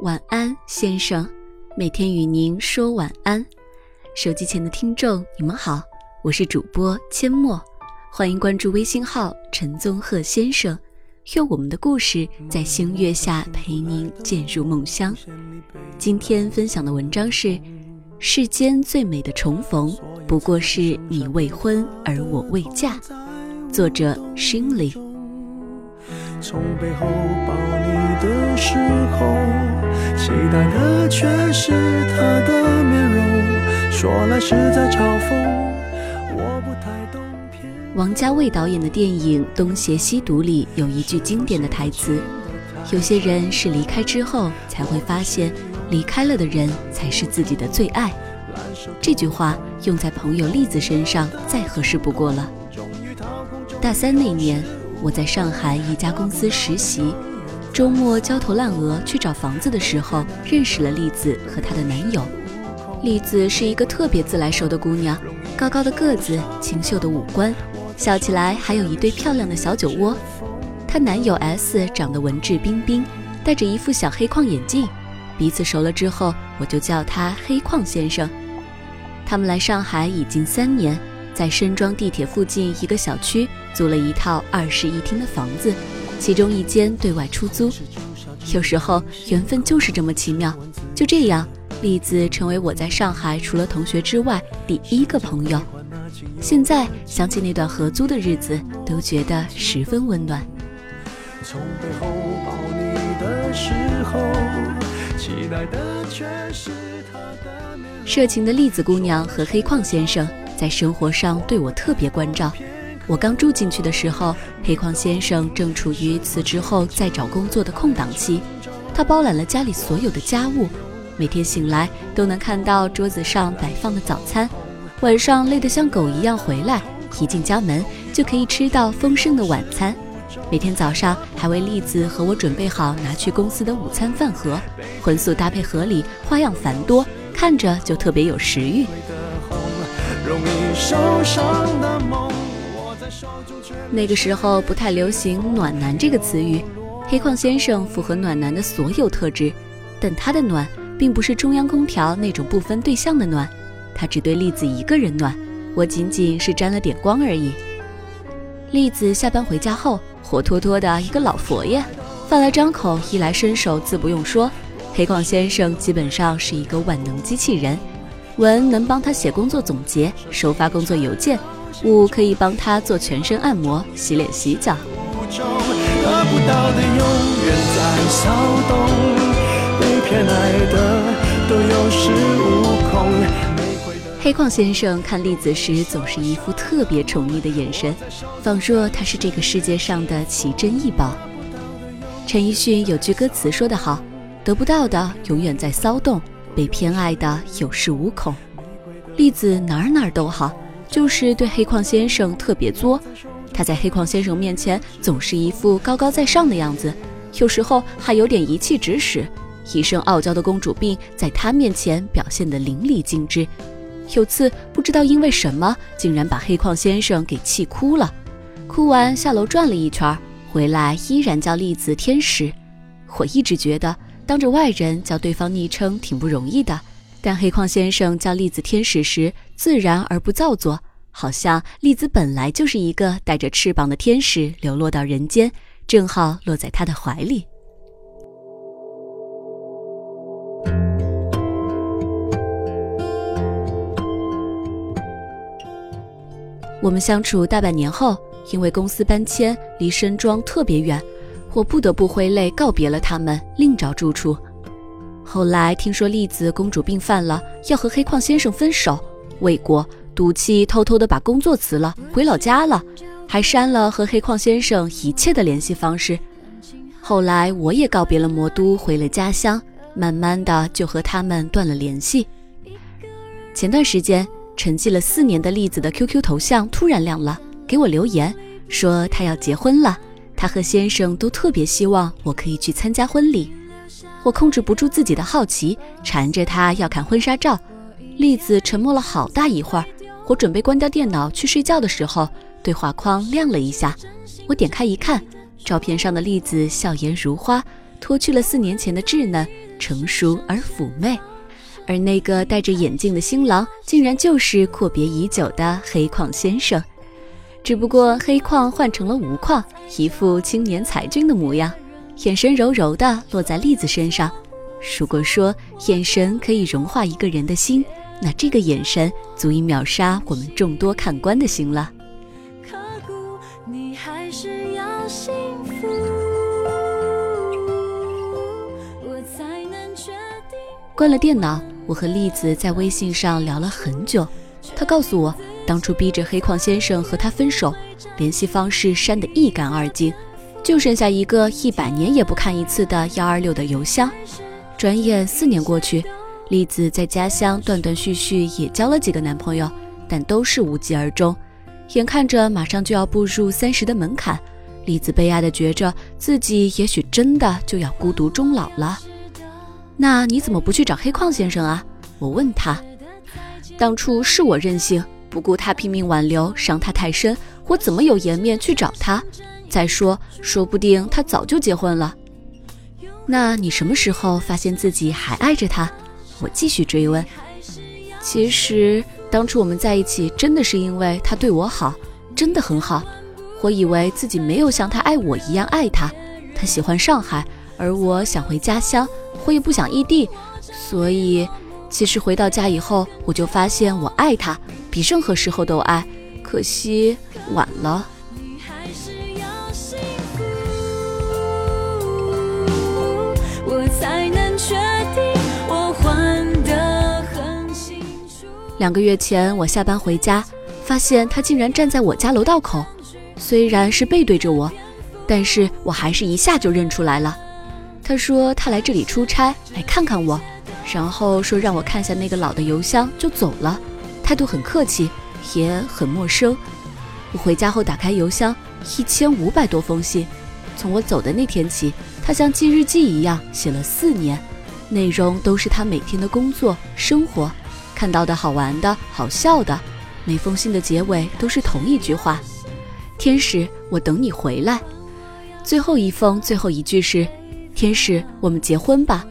晚安，先生。每天与您说晚安。手机前的听众，你们好，我是主播阡陌，欢迎关注微信号陈宗鹤先生，用我们的故事在星月下陪您渐入梦乡。今天分享的文章是：世间最美的重逢，不过是你未婚而我未嫁。作者：心灵。从背后抱你的时候，期待的却是他的面容，说来是在嘲讽。我不太懂。王家卫导演的电影《东邪西毒》里有一句经典的台词：“有些人是离开之后才会发现，离开了的人才是自己的最爱。”这句话用在朋友栗子身上再合适不过了。大三那年。我在上海一家公司实习，周末焦头烂额去找房子的时候，认识了栗子和她的男友。栗子是一个特别自来熟的姑娘，高高的个子，清秀的五官，笑起来还有一对漂亮的小酒窝。她男友 S 长得文质彬彬，戴着一副小黑框眼镜。彼此熟了之后，我就叫他黑框先生。他们来上海已经三年。在深庄地铁附近一个小区租了一套二室一厅的房子，其中一间对外出租。有时候缘分就是这么奇妙，就这样，栗子成为我在上海除了同学之外第一个朋友。现在想起那段合租的日子，都觉得十分温暖。从背后抱你的时候，期待的却是他的热情的栗子姑娘和黑矿先生。在生活上对我特别关照。我刚住进去的时候，黑矿先生正处于辞职后再找工作的空档期，他包揽了家里所有的家务，每天醒来都能看到桌子上摆放的早餐，晚上累得像狗一样回来，一进家门就可以吃到丰盛的晚餐。每天早上还为栗子和我准备好拿去公司的午餐饭盒，荤素搭配合理，花样繁多，看着就特别有食欲。容易受伤的梦那个时候不太流行“暖男”这个词语，黑矿先生符合暖男的所有特质，但他的暖并不是中央空调那种不分对象的暖，他只对栗子一个人暖，我仅仅是沾了点光而已。栗子下班回家后，活脱脱的一个老佛爷，饭来张口，衣来伸手，自不用说，黑矿先生基本上是一个万能机器人。文能帮他写工作总结、收发工作邮件，武可以帮他做全身按摩、洗脸洗脚。黑矿先生看栗子时，总是一副特别宠溺的眼神，仿若他是这个世界上的奇珍异宝。陈奕迅有句歌词说得好：“得不到的永远在骚动。”被偏爱的有恃无恐，栗子哪儿哪儿都好，就是对黑矿先生特别作。他在黑矿先生面前总是一副高高在上的样子，有时候还有点一气指使，一身傲娇的公主病在他面前表现得淋漓尽致。有次不知道因为什么，竟然把黑矿先生给气哭了。哭完下楼转了一圈，回来依然叫栗子天使。我一直觉得。当着外人叫对方昵称挺不容易的，但黑框先生叫栗子天使时自然而不造作，好像栗子本来就是一个带着翅膀的天使流落到人间，正好落在他的怀里。我们相处大半年后，因为公司搬迁，离山庄特别远。我不得不挥泪告别了他们，另找住处。后来听说栗子公主病犯了，要和黑矿先生分手，未果赌气偷偷的把工作辞了，回老家了，还删了和黑矿先生一切的联系方式。后来我也告别了魔都，回了家乡，慢慢的就和他们断了联系。前段时间沉寂了四年的栗子的 QQ 头像突然亮了，给我留言说她要结婚了。他和先生都特别希望我可以去参加婚礼，我控制不住自己的好奇，缠着他要看婚纱照。栗子沉默了好大一会儿，我准备关掉电脑去睡觉的时候，对话框亮了一下，我点开一看，照片上的栗子笑颜如花，脱去了四年前的稚嫩、成熟而妩媚，而那个戴着眼镜的新郎，竟然就是阔别已久的黑框先生。只不过黑框换成了无框，一副青年才俊的模样，眼神柔柔的落在栗子身上。如果说眼神可以融化一个人的心，那这个眼神足以秒杀我们众多看官的心了。关了电脑，我和栗子在微信上聊了很久。他告诉我。当初逼着黑矿先生和他分手，联系方式删得一干二净，就剩下一个一百年也不看一次的幺二六的邮箱。转眼四年过去，栗子在家乡断断续续也交了几个男朋友，但都是无疾而终。眼看着马上就要步入三十的门槛，栗子悲哀地觉着自己也许真的就要孤独终老了。那你怎么不去找黑矿先生啊？我问他。当初是我任性。不顾他拼命挽留，伤他太深，我怎么有颜面去找他？再说，说不定他早就结婚了。那你什么时候发现自己还爱着他？我继续追问。其实当初我们在一起，真的是因为他对我好，真的很好。我以为自己没有像他爱我一样爱他。他喜欢上海，而我想回家乡，我也不想异地，所以。其实回到家以后，我就发现我爱他，比任何时候都爱。可惜晚了。两个月前，我下班回家，发现他竟然站在我家楼道口。虽然是背对着我，但是我还是一下就认出来了。他说他来这里出差，来看看我。然后说让我看下那个老的邮箱就走了，态度很客气，也很陌生。我回家后打开邮箱，一千五百多封信。从我走的那天起，他像记日记一样写了四年，内容都是他每天的工作生活，看到的好玩的好笑的。每封信的结尾都是同一句话：“天使，我等你回来。”最后一封最后一句是：“天使，我们结婚吧。”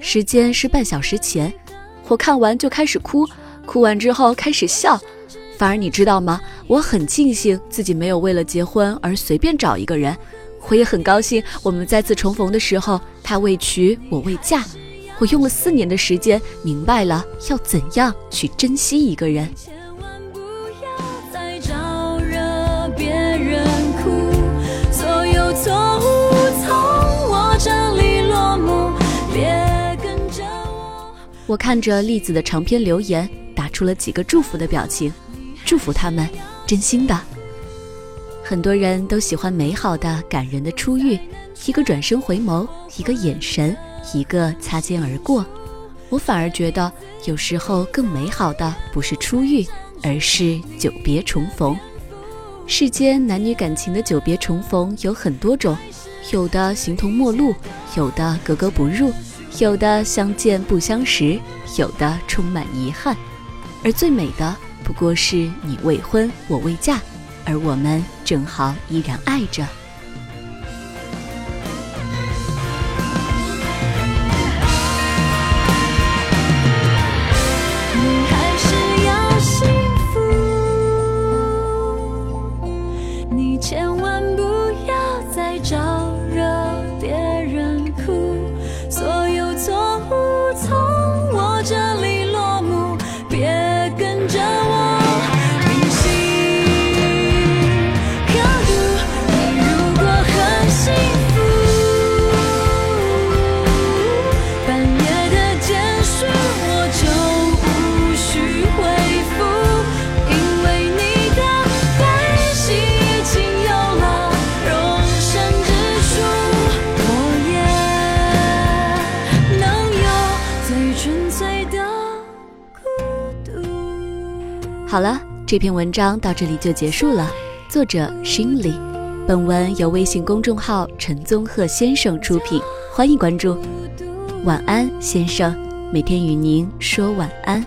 时间是半小时前，我看完就开始哭，哭完之后开始笑。反而你知道吗？我很庆幸自己没有为了结婚而随便找一个人，我也很高兴我们再次重逢的时候，他未娶我未嫁。我用了四年的时间，明白了要怎样去珍惜一个人。我看着栗子的长篇留言，打出了几个祝福的表情，祝福他们，真心的。很多人都喜欢美好的、感人的初遇，一个转身回眸，一个眼神，一个擦肩而过。我反而觉得，有时候更美好的不是初遇，而是久别重逢。世间男女感情的久别重逢有很多种，有的形同陌路，有的格格不入。有的相见不相识，有的充满遗憾，而最美的不过是你未婚，我未嫁，而我们正好依然爱着。纯粹的孤独好了，这篇文章到这里就结束了。作者：Shimley，本文由微信公众号陈宗鹤先生出品，欢迎关注。晚安，先生，每天与您说晚安。